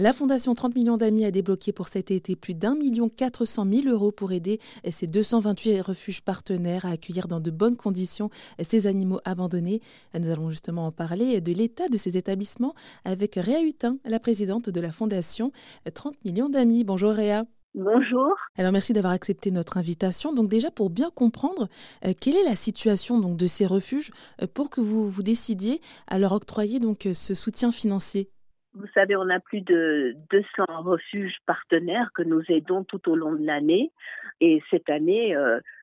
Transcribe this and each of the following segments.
La Fondation 30 millions d'amis a débloqué pour cet été plus d'un million quatre cent mille euros pour aider ses 228 refuges partenaires à accueillir dans de bonnes conditions ces animaux abandonnés. Nous allons justement en parler de l'état de ces établissements avec Réa Hutin, la présidente de la Fondation 30 millions d'amis. Bonjour Réa. Bonjour. Alors merci d'avoir accepté notre invitation. Donc déjà pour bien comprendre euh, quelle est la situation donc de ces refuges euh, pour que vous vous décidiez à leur octroyer donc euh, ce soutien financier? Vous savez, on a plus de 200 refuges partenaires que nous aidons tout au long de l'année. Et cette année,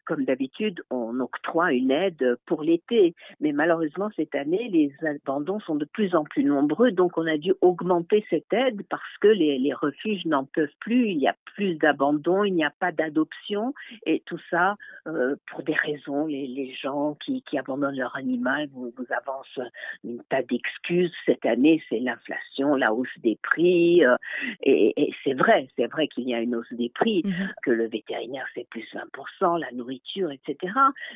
comme d'habitude, on octroie une aide pour l'été. Mais malheureusement, cette année, les abandons sont de plus en plus nombreux. Donc, on a dû augmenter cette aide parce que les, refuges n'en peuvent plus. Il y a plus d'abandons, il n'y a pas d'adoption. Et tout ça, euh, pour des raisons, les, gens qui, abandonnent leur animal vous, vous avancent une tas d'excuses. Cette année, c'est l'inflation, la hausse des prix. Euh, et, c'est vrai, c'est vrai qu'il y a une hausse des prix, mm-hmm. que le vétérinaire, c'est plus 20%, la nourriture etc.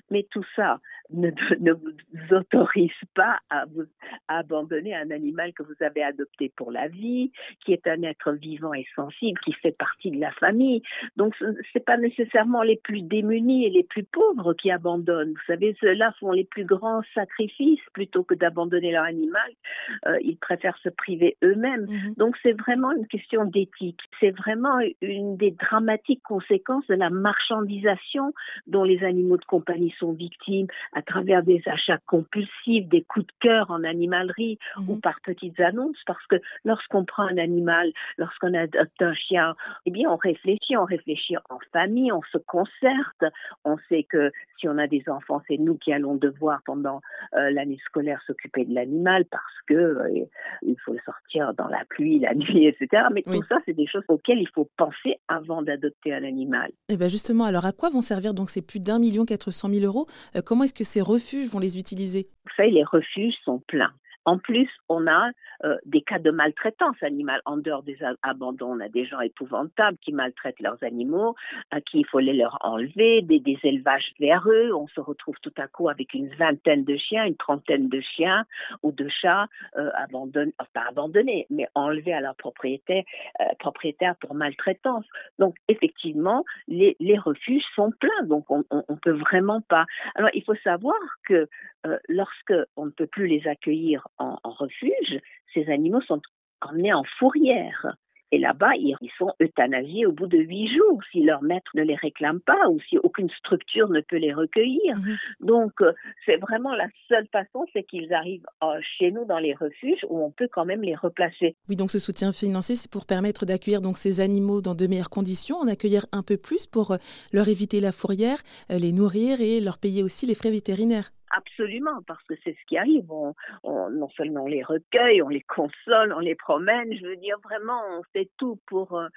Mais tout ça ne, vous autorise pas à, vous, abandonner un animal que vous avez adopté pour la vie, qui est un être vivant et sensible, qui fait partie de la famille. Donc, ce n'est pas nécessairement les plus démunis et les plus pauvres qui abandonnent. Vous savez, ceux-là font les plus grands sacrifices plutôt que d'abandonner leur animal. Euh, ils préfèrent se priver eux-mêmes. Mhm. Donc, c'est vraiment une question d'éthique. C'est vraiment une des dramatiques conséquences de la marchandisation dont les animaux de compagnie sont victimes à travers des achats compulsifs, des coups de cœur en animalerie ou mhm. par petites annonces, parce que lorsqu'on prend un animal, lorsqu'on adopte un chien, eh bien on réfléchit, on réfléchit en famille, on se concerte, on sait que si on a des enfants, c'est nous qui allons devoir pendant euh, l'année scolaire s'occuper de l'animal parce que euh, il faut le sortir dans la pluie, la nuit, etc. Mais tout ça, c'est des choses auxquelles il faut penser avant d'adopter un animal. Et eh bien justement, alors à quoi vont servir donc ces plus d'un million quatre cent mille euros euh, Comment est-ce que ces refuges vont les utiliser? Vous savez, les refuges sont pleins. En plus, on a euh, des cas de maltraitance animale. En dehors des abandons, on a des gens épouvantables qui maltraitent leurs animaux, à qui il faut les leur enlever, des, des élevages véreux. On se retrouve tout à coup avec une vingtaine de chiens, une trentaine de chiens ou de chats euh, abandonnés, pas abandonnés, mais enlevés à leur propriétaire, euh, propriétaire pour maltraitance. Donc, effectivement, les, les refuges sont pleins. Donc, on, ne peut vraiment pas. Alors, il faut savoir que lorsque on ne peut plus les accueillir en, refuge, ces animaux sont emmenés en fourrière. Et là-bas, ils sont euthanasiés au bout de huit jours si leur maître ne les réclame pas ou si aucune structure ne peut les recueillir. Mhm. Donc, euh, c'est vraiment la seule façon, c'est qu'ils arrivent euh, chez nous dans les refuges où on peut quand même les replacer. Oui, donc ce soutien financier, c'est pour permettre d'accueillir donc ces animaux dans de meilleures conditions, en accueillir un peu plus pour euh, leur éviter la fourrière, les nourrir et leur payer aussi les frais vétérinaires. Absolument, parce que c'est ce qui arrive. On, non seulement on les recueille, on les console, on les promène. Je veux dire vraiment, on fait tout pour euh,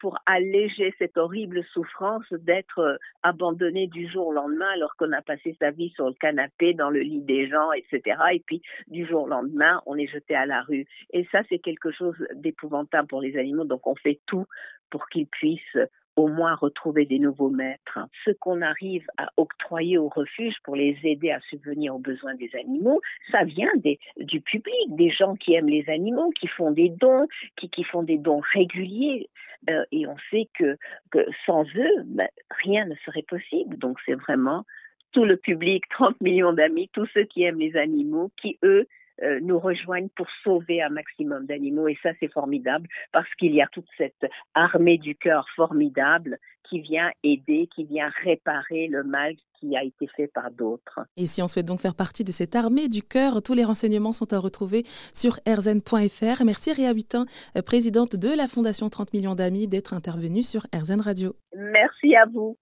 pour alléger cette horrible souffrance d'être euh, abandonné du jour au lendemain, alors qu'on a passé sa vie sur le canapé, dans le lit des gens, etc. Et puis du jour au lendemain, on est jeté à la rue. Et ça, c'est quelque chose d'épouvantable pour les animaux. Donc, on fait tout pour qu'ils puissent au moins retrouver des nouveaux maîtres. Ce qu'on arrive à octroyer aux refuges pour les aider à subvenir aux besoins des animaux, ça vient du public, des gens qui aiment les animaux, qui font des dons, qui, font des dons réguliers. Euh, et on sait que, que sans eux, ben, rien ne serait possible. Donc c'est vraiment tout le public, 30 millions d'amis, tous ceux qui aiment les animaux, qui eux euh, nous rejoignent pour sauver un maximum d'animaux. Et ça, c'est formidable parce qu'il y a toute cette armée du cœur formidable qui vient aider, qui vient réparer le mal qui a été fait par d'autres. Et si on souhaite donc faire partie de cette armée du cœur, tous les renseignements sont à retrouver sur erzen.fr. Merci Réa Huitin, présidente de la Fondation 30 millions d'amis, d'être intervenue sur Erzen Radio. Merci à vous.